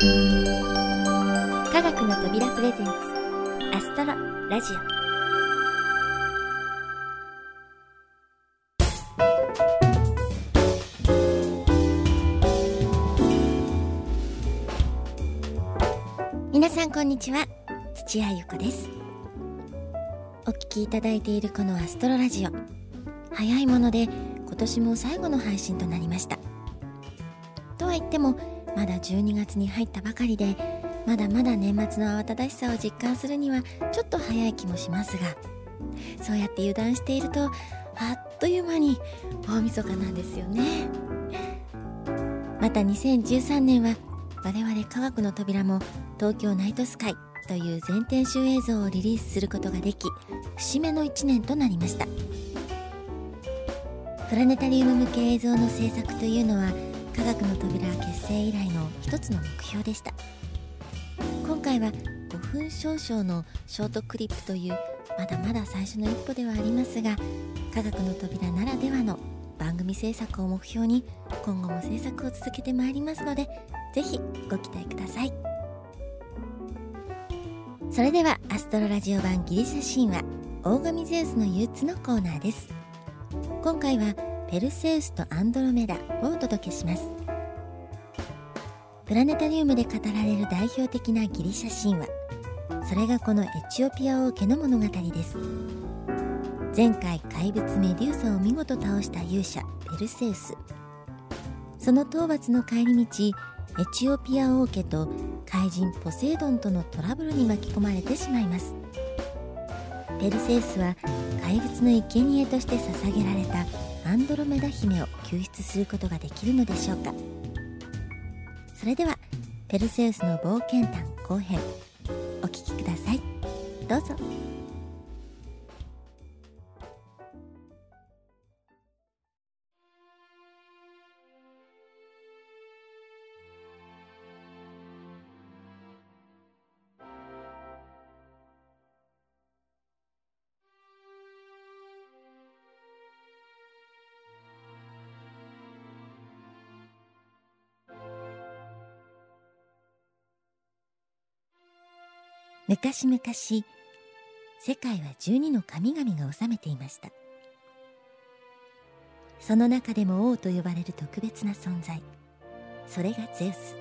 科学の扉プレゼンツアストロラジオ。皆さんこんにちは土屋ゆ子です。お聞きいただいているこのアストロラジオ早いもので今年も最後の配信となりました。とは言ってもまだ12月に入ったばかりでまだまだ年末の慌ただしさを実感するにはちょっと早い気もしますがそうやって油断しているとあっという間に大晦日なんですよね。また2013年は我々科学の扉も東京ナイトスカイという全編集映像をリリースすることができ節目の1年となりました。プラネタリウム向け映像の制作というのは科学の扉結成以来の一つの目標でした。今回は5分少々のショートクリップというまだまだ最初の一歩ではありますが科学の扉ならではの番組制作を目標に今後も制作を続けてまいりますのでぜひご期待ください。それではアストロラジオ版ギリシャ神話大神ゼウスの憂鬱のコーナーです。今回はペルセウスとアンドロメダをお届けします。プラネタリウムで語られる代表的なギリシャ神話。それがこのエチオピア王家の物語です。前回怪物メデューサを見事倒した勇者ペルセウス。その討伐の帰り道エチオピア王家と怪人ポセイドンとのトラブルに巻き込まれてしまいます。ペルセウスは怪物の生贄として捧げられたアンドロメダ姫を救出することができるのでしょうか？それではペルセウスの冒険譚後編お聴きください。どうぞ。昔々世界は12の神々が治めていました。その中でも王と呼ばれる特別な存在。それがゼウス。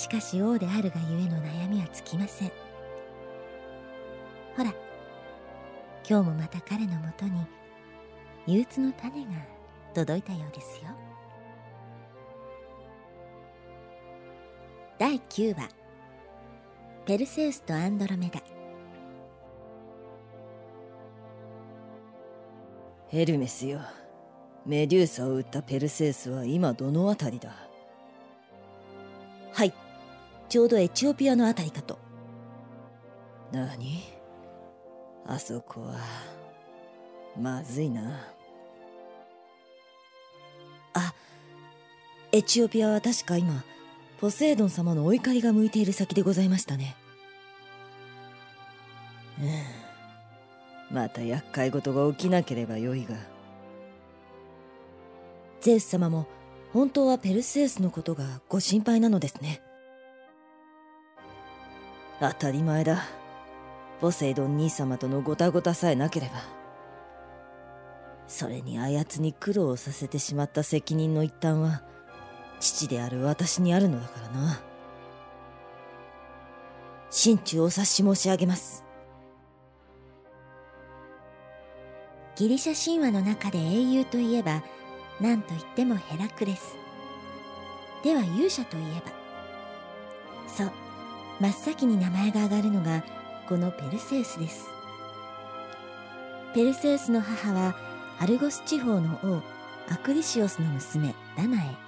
しかし王であるがゆえの悩みは尽きません。ほら今日もまた彼のもとに憂鬱の種が届いたようですよ。第9話。ペルセウスとアンドロメダ。ヘルメスよ。メデューサを撃ったペルセウスは今どの辺りだ？はい。ちょうどエチオピアの辺りかと。何？あそこは。まずいな。あエチオピアは確か今ポセイドン様のお怒りが向いている先でございましたね。うん。また厄介事が起きなければよいが。ゼウス様も本当はペルセウスのことがご心配なのですね。当たり前だ。ポセイドン兄様とのごたごたさえなければ。それにあやつに苦労をさせてしまった責任の一端は父である私にあるのだからな。心中お察し申し上げます。ギリシャ神話の中で英雄といえば何といってもヘラクレス。では勇者といえば。そう真っ先に名前が挙がるのがこのペルセウスです。ペルセウスの母はアルゴス地方の王アクリシオスの娘ダナエ。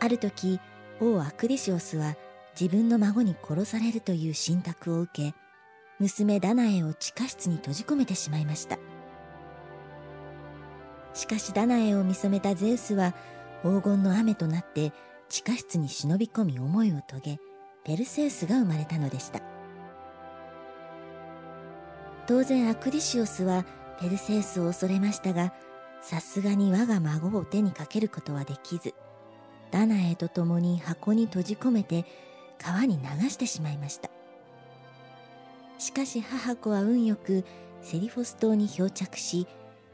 ある時王アクリシオスは自分の孫に殺されるという信託を受け娘ダナエを地下室に閉じ込めてしまいました。しかしダナエを見初めたゼウスは黄金の雨となって地下室に忍び込み思いを遂げペルセウスが生まれたのでした。当然アクリシオスはペルセウスを恐れましたがさすがに我が孫を手にかけることはできずダナエと共に箱に閉じ込めて川に流してしまいました。しかし母子は運よくセリフォス島に漂着し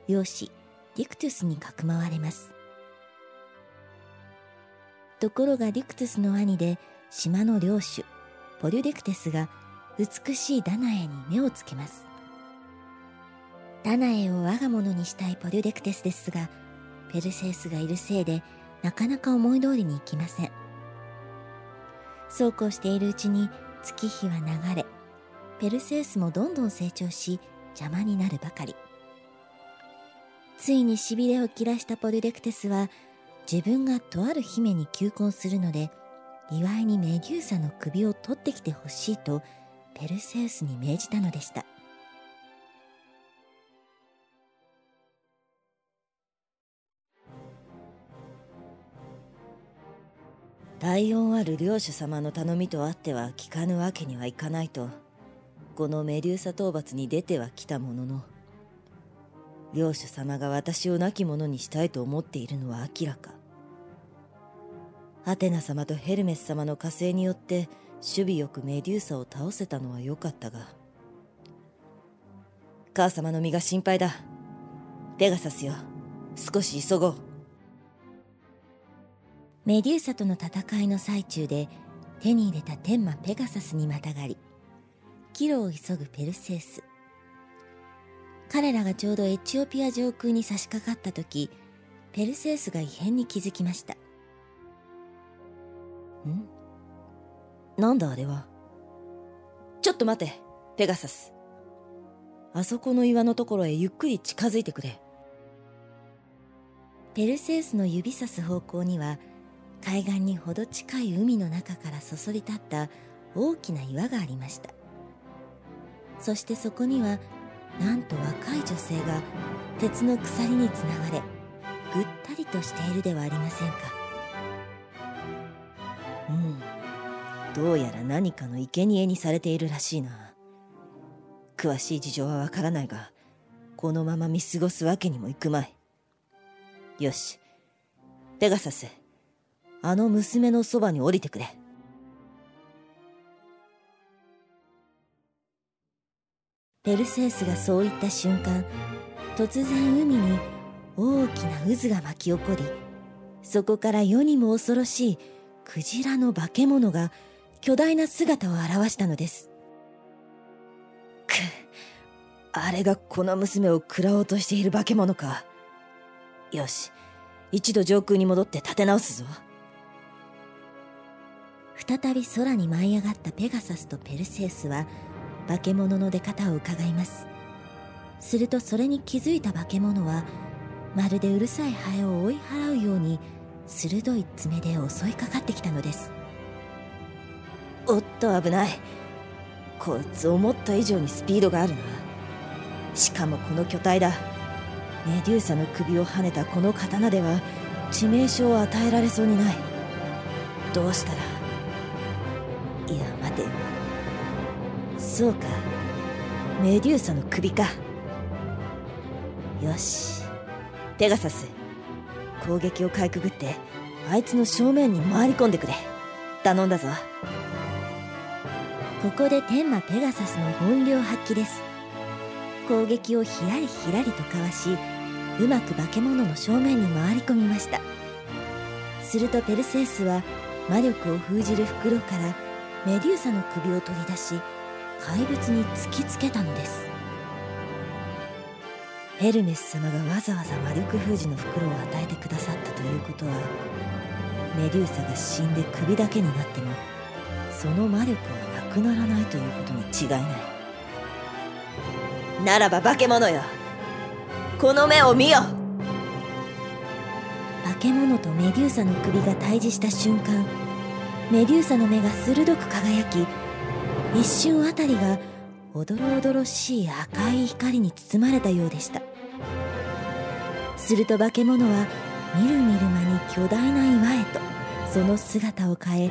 漁師ディクトゥスにかくまわれます。ところがディクトゥスの兄で島の領主ポリュデクテスが美しいダナエに目をつけます。ダナエを我が物にしたいポリュデクテスですがペルセウスがいるせいでなかなか思い通りにいきません。そうこうしているうちに月日は流れペルセウスもどんどん成長し邪魔になるばかり。ついにしびれを切らしたポリュデクテスは自分がとある姫に求婚するので祝いにメデューサの首を取ってきてほしいとペルセウスに命じたのでした。大恩ある領主様の頼みとあっては聞かぬわけにはいかないとこのメデューサ討伐に出ては来たもの。の領主様が私を亡き者にしたいと思っているのは明らか。アテナ様とヘルメス様の加勢によって守備よくメデューサを倒せたのは良かったが。母様の身が心配だ。ペガサスよ。少し急ごう。メデューサとの戦いの最中で手に入れた天魔ペガサスにまたがり帰路を急ぐペルセウス。彼らがちょうどエチオピア上空に差し掛かった時ペルセウスが異変に気づきました。ん？なんだあれは？ちょっと待てペガサス。あそこの岩のところへゆっくり近づいてくれ。ペルセウスの指さす方向には海岸にほど近い海の中からそそり立った大きな岩がありました。そしてそこにはなんと若い女性が鉄の鎖につながれぐったりとしているではありませんか。うんどうやら何かの生贄にされているらしいな。詳しい事情はわからないがこのまま見過ごすわけにもいくまい。よしペガサス。あの娘のそばに降りてくれ。ペルセウスがそう言った瞬間突然海に大きな渦が巻き起こりそこから世にも恐ろしいクジラの化け物が巨大な姿を現したのです。くあれがこの娘を食らおうとしている化け物か。よし一度上空に戻って立て直すぞ。再び空に舞い上がったペガサスとペルセウスは化け物の出方を伺います。するとそれに気づいた化け物はまるでうるさいハエを追い払うように鋭い爪で襲いかかってきたのです。おっと危ない。こいつ思った以上にスピードがあるな。しかもこの巨体だ。メデューサの首をはねたこの刀では致命傷を与えられそうにない。どうしたらいや待て。そうか。メデューサの首か。よし。ペガサス攻撃をかいくぐってあいつの正面に回り込んでくれ。頼んだぞ。ここで天魔ペガサスの本領発揮です。攻撃をひらりひらりとかわしうまく化け物の正面に回り込みました。するとペルセウスは魔力を封じる袋からメデューサの首を取り出し怪物に突きつけたのです。ヘルメス様がわざわざ魔力封じの袋を与えてくださったということはメデューサが死んで首だけになってもその魔力はなくならないということに違いない。ならば化け物よこの目を見よ。化け物とメデューサの首が対峙した瞬間メデューサの目が鋭く輝き一瞬あたりがおどろおどろしい赤い光に包まれたようでした。すると化け物はみるみる間に巨大な岩へとその姿を変え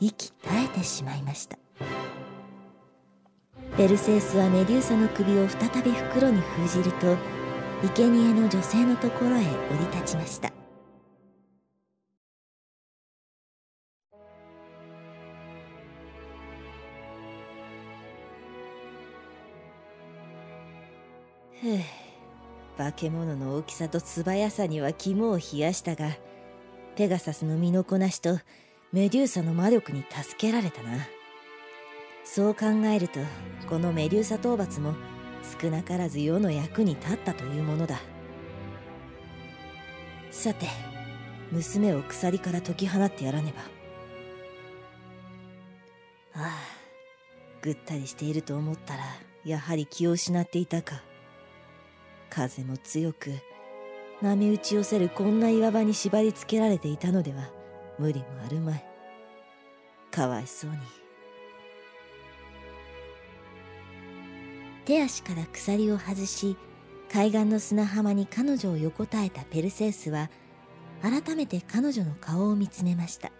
息絶えてしまいました。ペルセウスはメデューサの首を再び袋に封じると生贄の女性のところへ降り立ちました。ふう化け物の大きさと素早さには肝を冷やしたがペガサスの身のこなしとメデューサの魔力に助けられたな。そう考えるとこのメデューサ討伐も少なからず世の役に立ったというものだ。さて娘を鎖から解き放ってやらねば。ああぐったりしていると思ったらやはり気を失っていたか。風も強く波打ち寄せるこんな岩場に縛り付けられていたのでは無理もあるまい。かわいそうに。手足から鎖を外し海岸の砂浜に彼女を横たえたペルセウスは改めて彼女の顔を見つめました。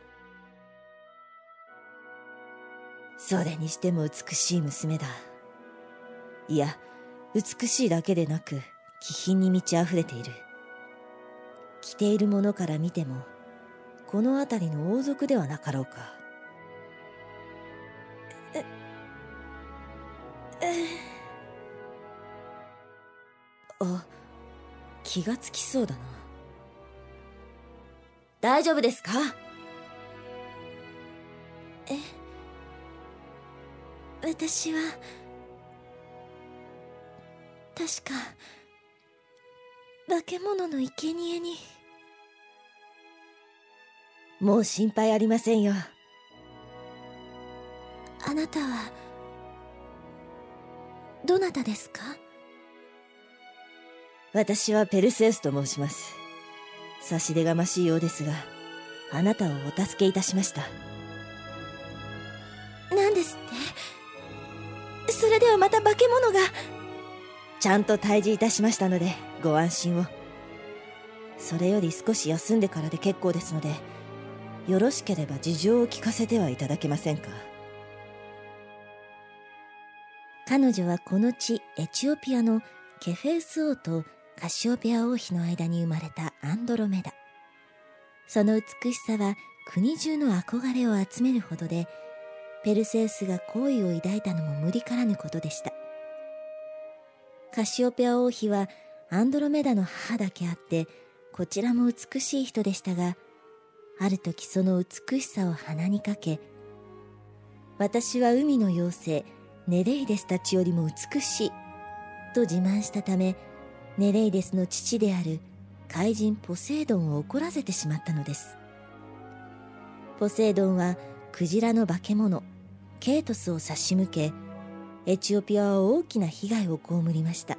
それにしても美しい娘だ。いや美しいだけでなく気品に満ち溢れている。着ているものから見てもこの辺りの王族ではなかろうか。ええあ気がつきそうだな。大丈夫ですか？え私は確か化け物の生贄に。もう心配ありませんよ。あなたはどなたですか？私はペルセウスと申します。差し出がましいようですがあなたをお助けいたしました。何ですって？それではまた化け物が。ちゃんと退治いたしましたのでご安心を。それより少し休んでからで結構ですのでよろしければ事情を聞かせてはいただけませんか。彼女はこの地エチオピアのケフェウス王とカシオペア王妃の間に生まれたアンドロメダ。その美しさは国中の憧れを集めるほどでペルセウスが好意を抱いたのも無理からぬことでした。カシオペア王妃はアンドロメダの母だけあってこちらも美しい人でしたがある時その美しさを鼻にかけ私は海の妖精ネレイデスたちよりも美しいと自慢したためネレイデスの父である怪人ポセイドンを怒らせてしまったのです。ポセイドンはクジラの化け物ケイトスを差し向けエチオピアは大きな被害を被りました。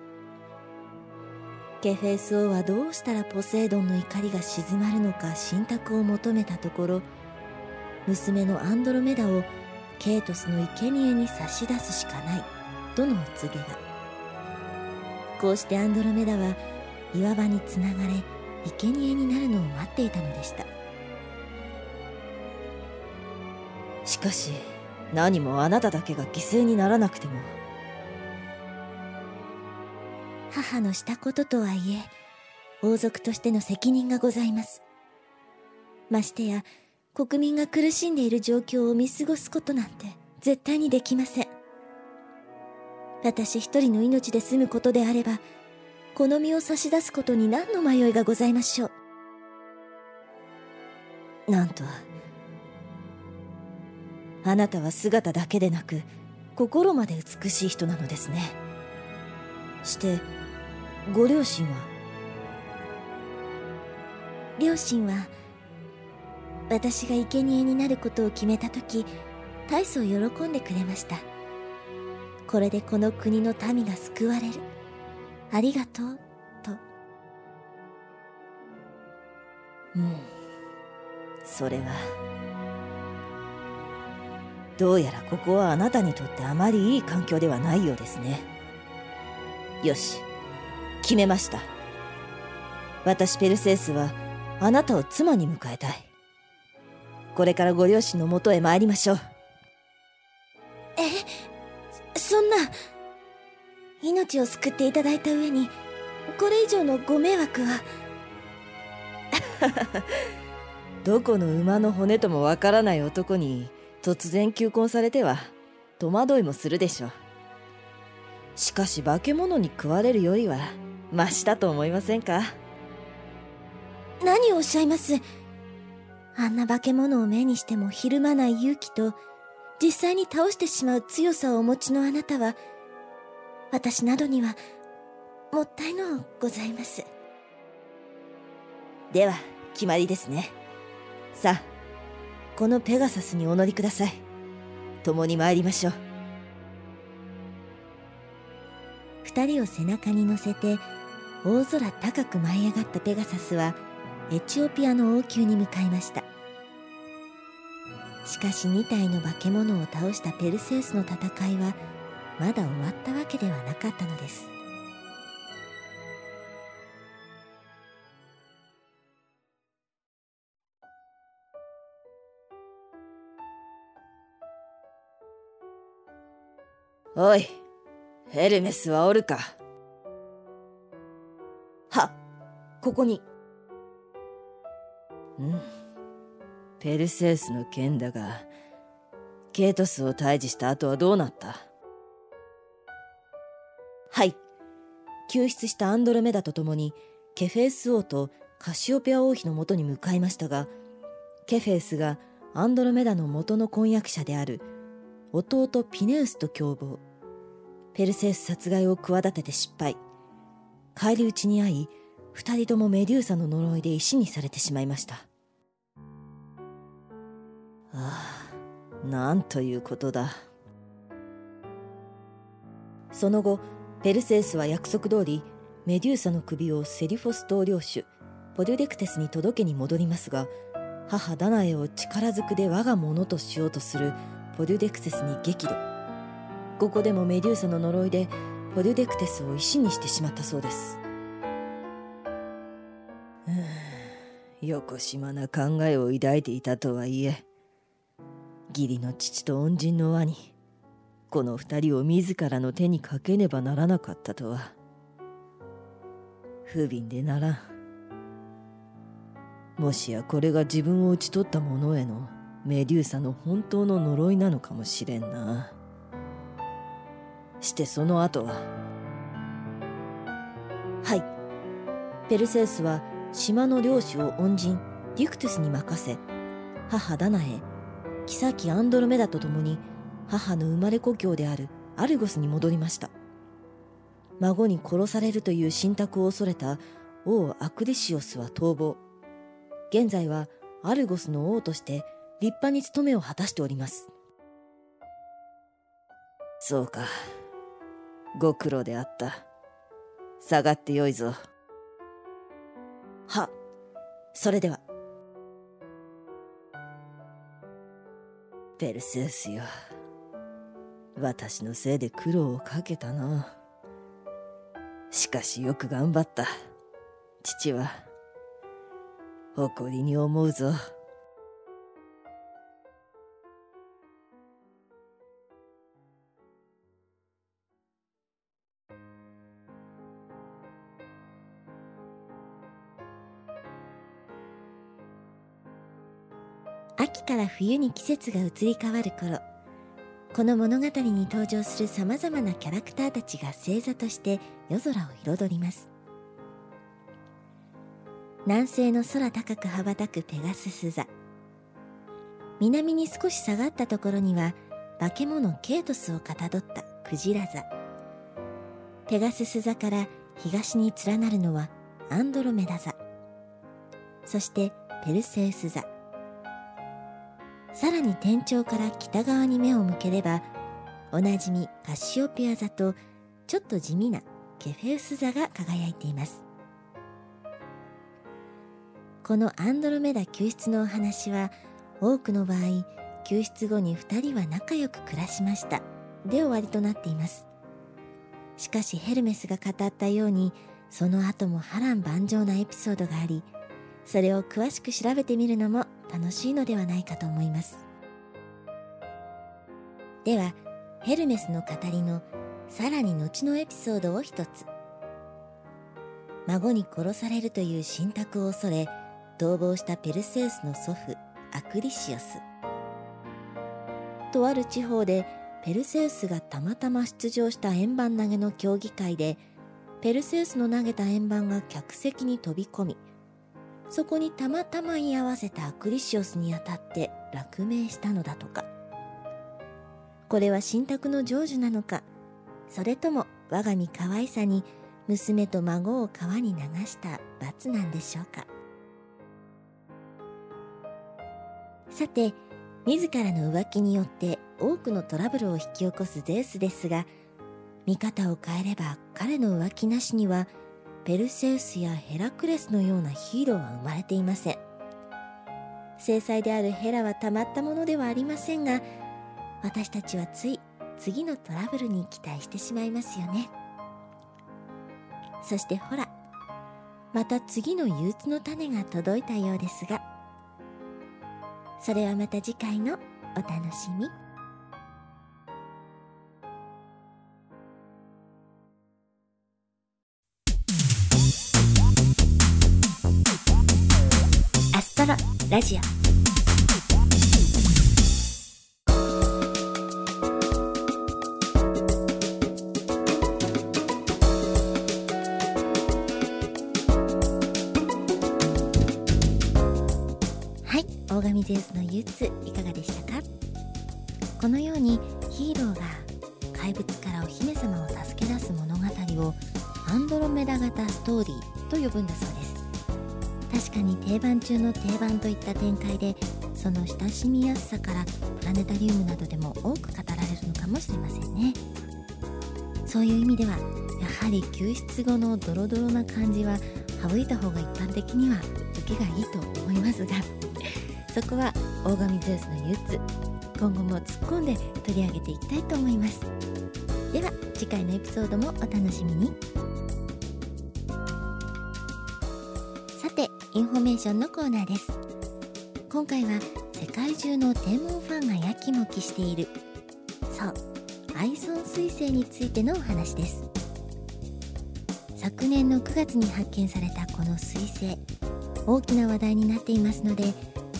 ケフェス王はどうしたらポセイドンの怒りが静まるのか信託を求めたところ娘のアンドロメダをケイトスの生贄に差し出すしかないとのお告げが。こうしてアンドロメダは岩場につながれ生贄になるのを待っていたのでした。しかし何もあなただけが犠牲にならなくても母のしたこととはいえ王族としての責任がございます。ましてや国民が苦しんでいる状況を見過ごすことなんて絶対にできません。私一人の命で済むことであればこの身を差し出すことに何の迷いがございましょう。なんとあなたは姿だけでなく心まで美しい人なのですね。してご両親は？両親は？私が生贄になることを決めた時大層喜んでくれました。これでこの国の民が救われる。ありがとう。と。うん。それはどうやらここはあなたにとってあまりいい環境ではないようですね。よし。決めました。私ペルセウスはあなたを妻に迎えたい。これからご両親のもとへ参りましょう。えそんな命を救っていただいた上にこれ以上のご迷惑は。どこの馬の骨ともわからない男に突然求婚されては戸惑いもするでしょう。しかし化け物に食われるよりはマシだと思いませんか？何をおっしゃいます？あんな化け物を目にしてもひるまない勇気と実際に倒してしまう強さをお持ちのあなたは私などにはもったいのうございます。では決まりですね。さあこのペガサスにお乗りください。共に参りましょう。二人を背中に乗せて大空高く舞い上がったペガサスはエチオピアの王宮に向かいました。しかし2体の化け物を倒したペルセウスの戦いはまだ終わったわけではなかったのです。おいヘルメスはおるか？ここに。うん。ペルセウスの剣だがケイトスを退治した後はどうなった？はい。救出したアンドロメダと共にケフェウス王とカシオペア王妃のもとに向かいましたがケフェウスがアンドロメダの元の婚約者である弟ピネウスと共謀。ペルセウス殺害を企てて失敗。返り討ちに遭い二人ともメデューサの呪いで石にされてしまいました。ああなんということだ。その後ペルセウスは約束通りメデューサの首をセリフォス統領主ポリュデクテスに届けに戻りますが母ダナエを力ずくで我が物としようとするポリュデクテスに激怒。ここでもメデューサの呪いでポリュデクテスを石にしてしまったそうです。よこしまな考えを抱いていたとはいえ義理の父と恩人の兄この二人を自らの手にかけねばならなかったとは。不憫でならん。もしやこれが自分を討ち取った者へのメデューサの本当の呪いなのかもしれんな。してその後は。はい。ペルセウスは島の領主を恩人デュクトゥスに任せ母ダナエ妃アンドロメダと共に母の生まれ故郷であるアルゴスに戻りました。孫に殺されるという信託を恐れた王アクリシオスは逃亡。現在はアルゴスの王として立派に務めを果たしております。そうか。ご苦労であった。下がってよいぞ。はそれでは。ペルセウスよ。私のせいで苦労をかけたな。しかしよく頑張った。父は誇りに思うぞ。から冬に季節が移り変わる頃この物語に登場するさまざまなキャラクターたちが星座として夜空を彩ります。南西の空高く羽ばたくペガスス座。南に少し下がったところには化け物ケイトスをかたどったクジラ座。ペガスス座から東に連なるのはアンドロメダ座。そしてペルセウス座。さらに天頂から北側に目を向ければおなじみカシオペア座とちょっと地味なケフェウス座が輝いています。このアンドロメダ救出のお話は多くの場合救出後に2人は仲良く暮らしました。で終わりとなっています。しかしヘルメスが語ったようにその後も波乱万丈なエピソードがありそれを詳しく調べてみるのも楽しいのではないかと思います。ではヘルメスの語りのさらに後のエピソードを一つ。孫に殺されるという信託を恐れ逃亡したペルセウスの祖父アクリシオス。とある地方でペルセウスがたまたま出場した円盤投げの競技会でペルセウスの投げた円盤が客席に飛び込みそこにたまたま居合わせたアクリシオスに当たって落命したのだとか。これは信託の成就なのか。それとも我が身可愛さに娘と孫を川に流した罰なんでしょうか。さて自らの浮気によって多くのトラブルを引き起こすゼウスですが見方を変えれば彼の浮気なしにはペルセウスやヘラクレスのようなヒーローは生まれていません。正妻であるヘラはたまったものではありませんが私たちはつい次のトラブルに期待してしまいますよね。そしてほらまた次の憂鬱の種が届いたようですが。それはまた次回のお楽しみ。ラジオ。大神ゼウスの憂鬱いかがでしたか？このようにヒーローが怪物からお姫様を助け出す物語をアンドロメダ型ストーリーと呼ぶんだその定番といった展開でその親しみやすさからプラネタリウムなどでも多く語られるのかもしれませんね。そういう意味ではやはり救出後のドロドロな感じは省いた方が一般的には受けがいいと思いますが そこは大神ゼウスの憂鬱今後も突っ込んで取り上げていきたいと思います。では次回のエピソードもお楽しみに。インフォメーションのコーナーです。今回は世界中の天文ファンがやきもきしているそうアイソン彗星についてのお話です。昨年の9月に発見されたこの彗星大きな話題になっていますので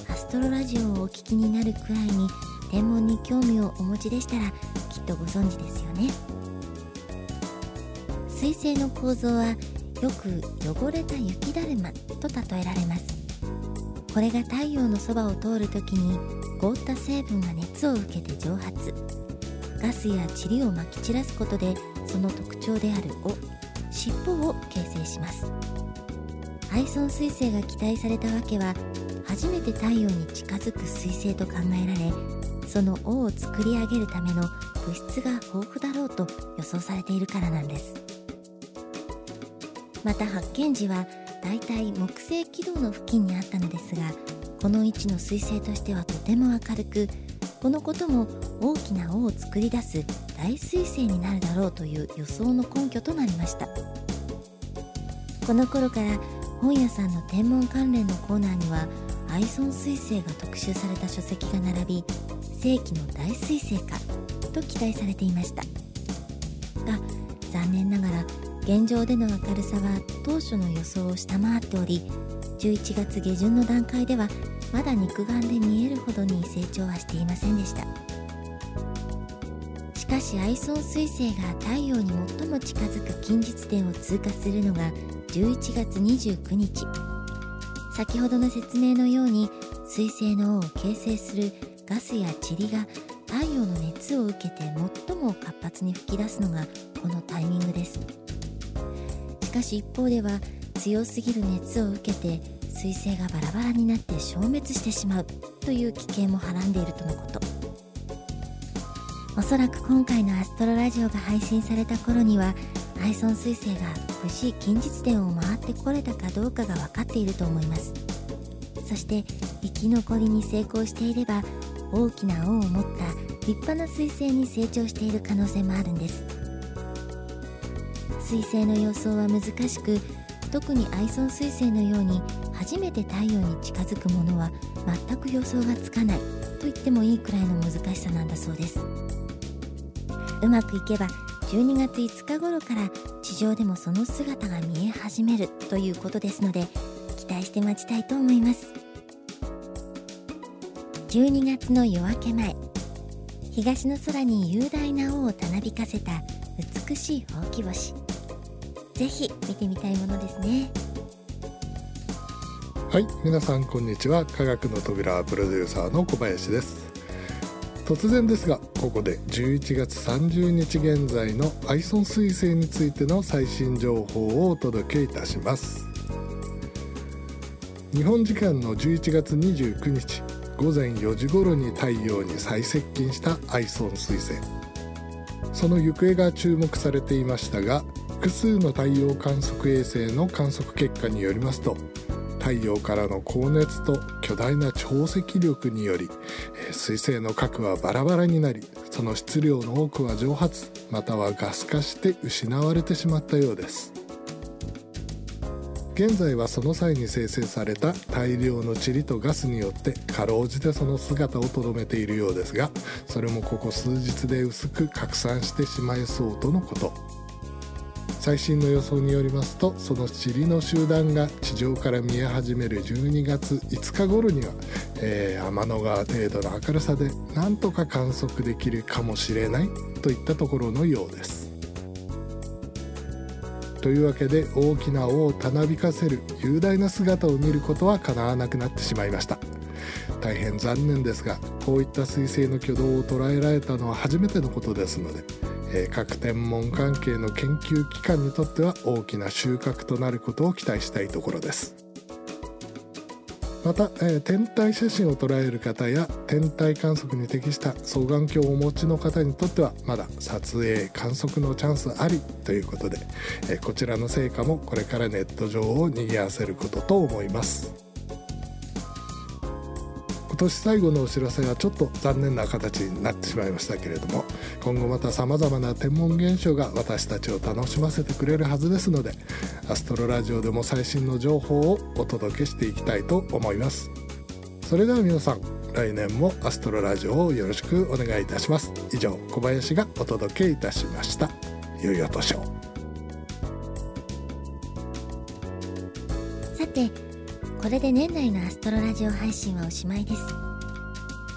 アストロラジオをお聞きになるくらいに天文に興味をお持ちでしたらきっとご存知ですよね。彗星の構造はよく汚れた雪だるま。と例えられます。これが太陽のそばを通る時に凍った成分が熱を受けて蒸発。ガスや塵をまき散らすことでその特徴である尾尻尾を形成します。アイソン彗星が期待されたわけは初めて太陽に近づく彗星と考えられその尾を作り上げるための物質が豊富だろうと予想されているからなんです。また発見時はだいたい木星軌道の付近にあったのですがこの位置の彗星としてはとても明るくこのことも大きな尾を作り出す大彗星になるだろうという予想の根拠となりました。この頃から本屋さんの天文関連のコーナーにはアイソン彗星が特集された書籍が並び世紀の大彗星かと期待されていました。が残念ながら現状での明るさは当初の予想を下回っており11月下旬の段階ではまだ肉眼で見えるほどに成長はしていませんでした。しかしアイソン彗星が太陽に最も近づく近日点を通過するのが11月29日。先ほどの説明のように水星の尾を形成するガスや塵が太陽の熱を受けて最も活発に噴き出すのがこのタイミングです。しかし一方では強すぎる熱を受けて彗星がバラバラになって消滅してしまうという危険もはらんでいるとのこと。おそらく今回のアストロラジオが配信された頃にはアイソン彗星が無事近日点を回ってこれたかどうかが分かっていると思います。そして生き残りに成功していれば大きな尾を持った立派な彗星に成長している可能性もあるんです。彗星の予想は難しく特にアイソン彗星のように初めて太陽に近づくものは全く予想がつかないと言ってもいいくらいの難しさなんだそうです。うまくいけば12月5日頃から地上でもその姿が見え始めるということですので期待して待ちたいと思います。12月の夜明け前東の空に雄大な尾をたなびかせた美しいほうき星。ぜひ見てみたいものですね。はい皆さんこんにちは。科学の扉プロデューサーの小林です。突然ですがここで11月30日現在のアイソン彗星についての最新情報をお届けいたします。日本時間の11月29日午前4時頃に太陽に最接近したアイソン彗星。その行方が注目されていましたが複数の太陽観測衛星の観測結果によりますと太陽からの高熱と巨大な潮汐力により彗星の核はバラバラになりその質量の多くは蒸発またはガス化して失われてしまったようです。現在はその際に生成された大量の塵とガスによってかろうじてその姿をとどめているようですがそれもここ数日で薄く拡散してしまいそうとのこと。最新の予想によりますとその塵の集団が地上から見え始める12月5日頃には、えー、天の川程度の明るさでなんとか観測できるかもしれないといったところのようです。というわけで大きな尾をたなびかせる雄大な姿を見ることはかなわなくなってしまいました大変残念ですがこういった彗星の挙動を捉えられたのは初めてのことですのでえー、各天文関係の研究機関にとっては大きな収穫となることを期待したいところです。また、えー、天体写真を捉える方や天体観測に適した双眼鏡をお持ちの方にとってはまだ撮影観測のチャンスありということで、えー、こちらの成果もこれからネット上を賑わせることと思います。年最後のお知らせはちょっと残念な形になってしまいましたけれども今後またさまざまな天文現象が私たちを楽しませてくれるはずですのでアストロラジオでも最新の情報をお届けしていきたいと思います。それでは皆さん来年もアストロラジオをよろしくお願いいたします。以上小林がお届けいたしました。良いお年を。さてこれで年内のアストロラジオ配信はおしまいです。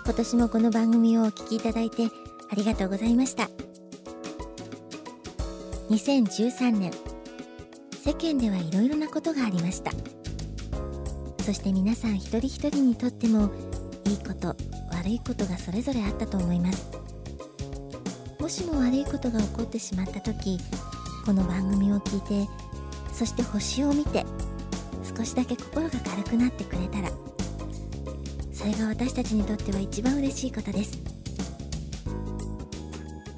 今年もこの番組をお聴きいただいてありがとうございました。2013年世間ではいろいろなことがありました。そして皆さん一人一人にとってもいいこと悪いことがそれぞれあったと思います。もしも悪いことが起こってしまった時この番組を聞いてそして星を見て少しだけ心が軽くなってくれたらそれが私たちにとっては一番嬉しいことです。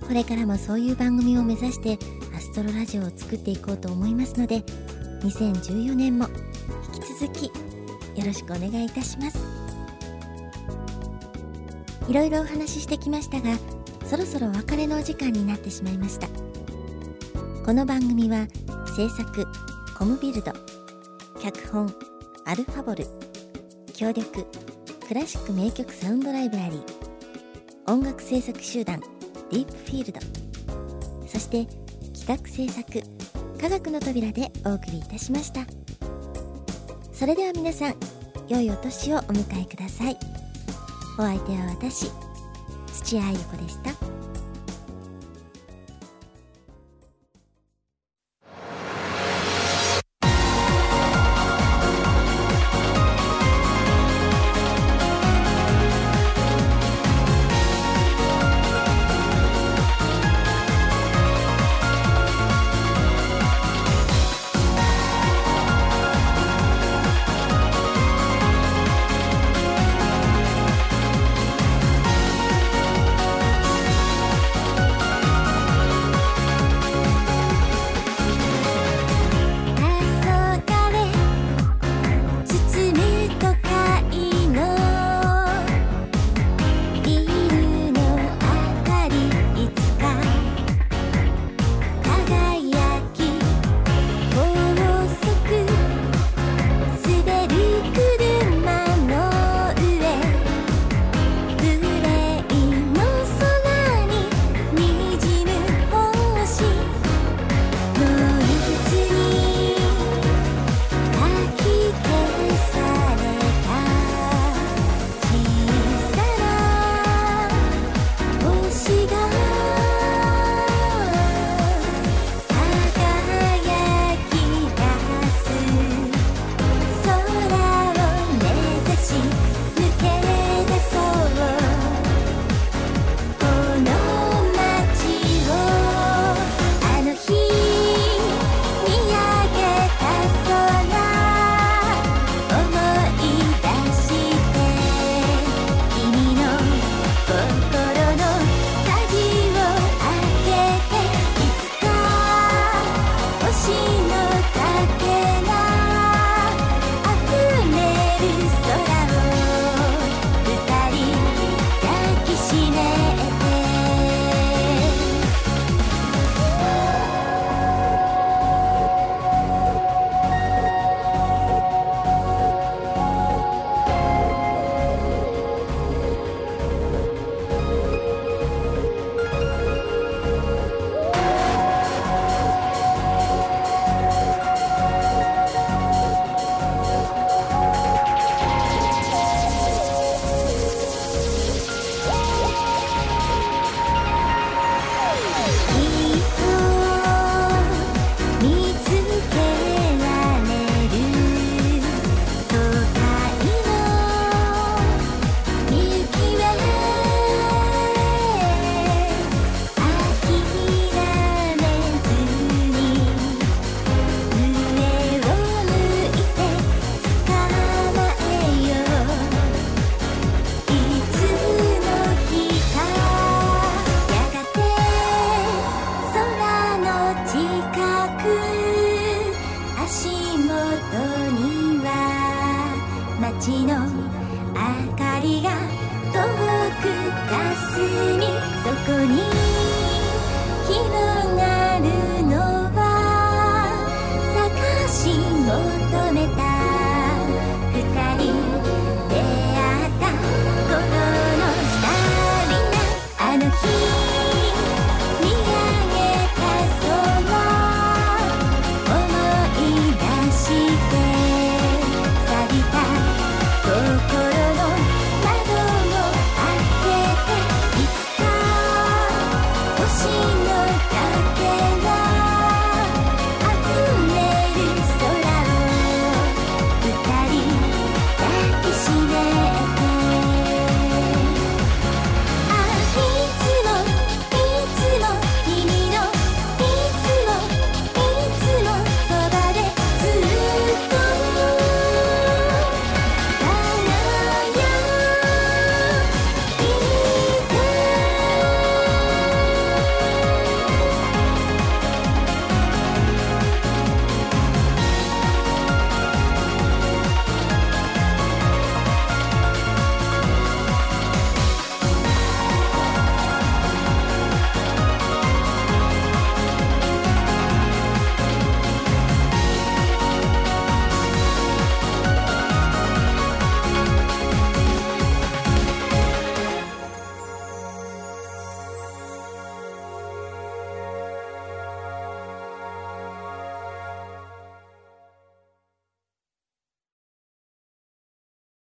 これからもそういう番組を目指してアストロラジオを作っていこうと思いますので2014年も引き続きよろしくお願いいたします。いろいろお話ししてきましたがそろそろお別れのお時間になってしまいました。この番組は制作コムビルド脚本アルファボル。協力クラシック名曲サウンドライブラリー。音楽制作集団ディープフィールド。そして企画制作科学の扉でお送りいたしました。それでは皆さん良いお年をお迎えください。お相手は私土屋ゆ子でした。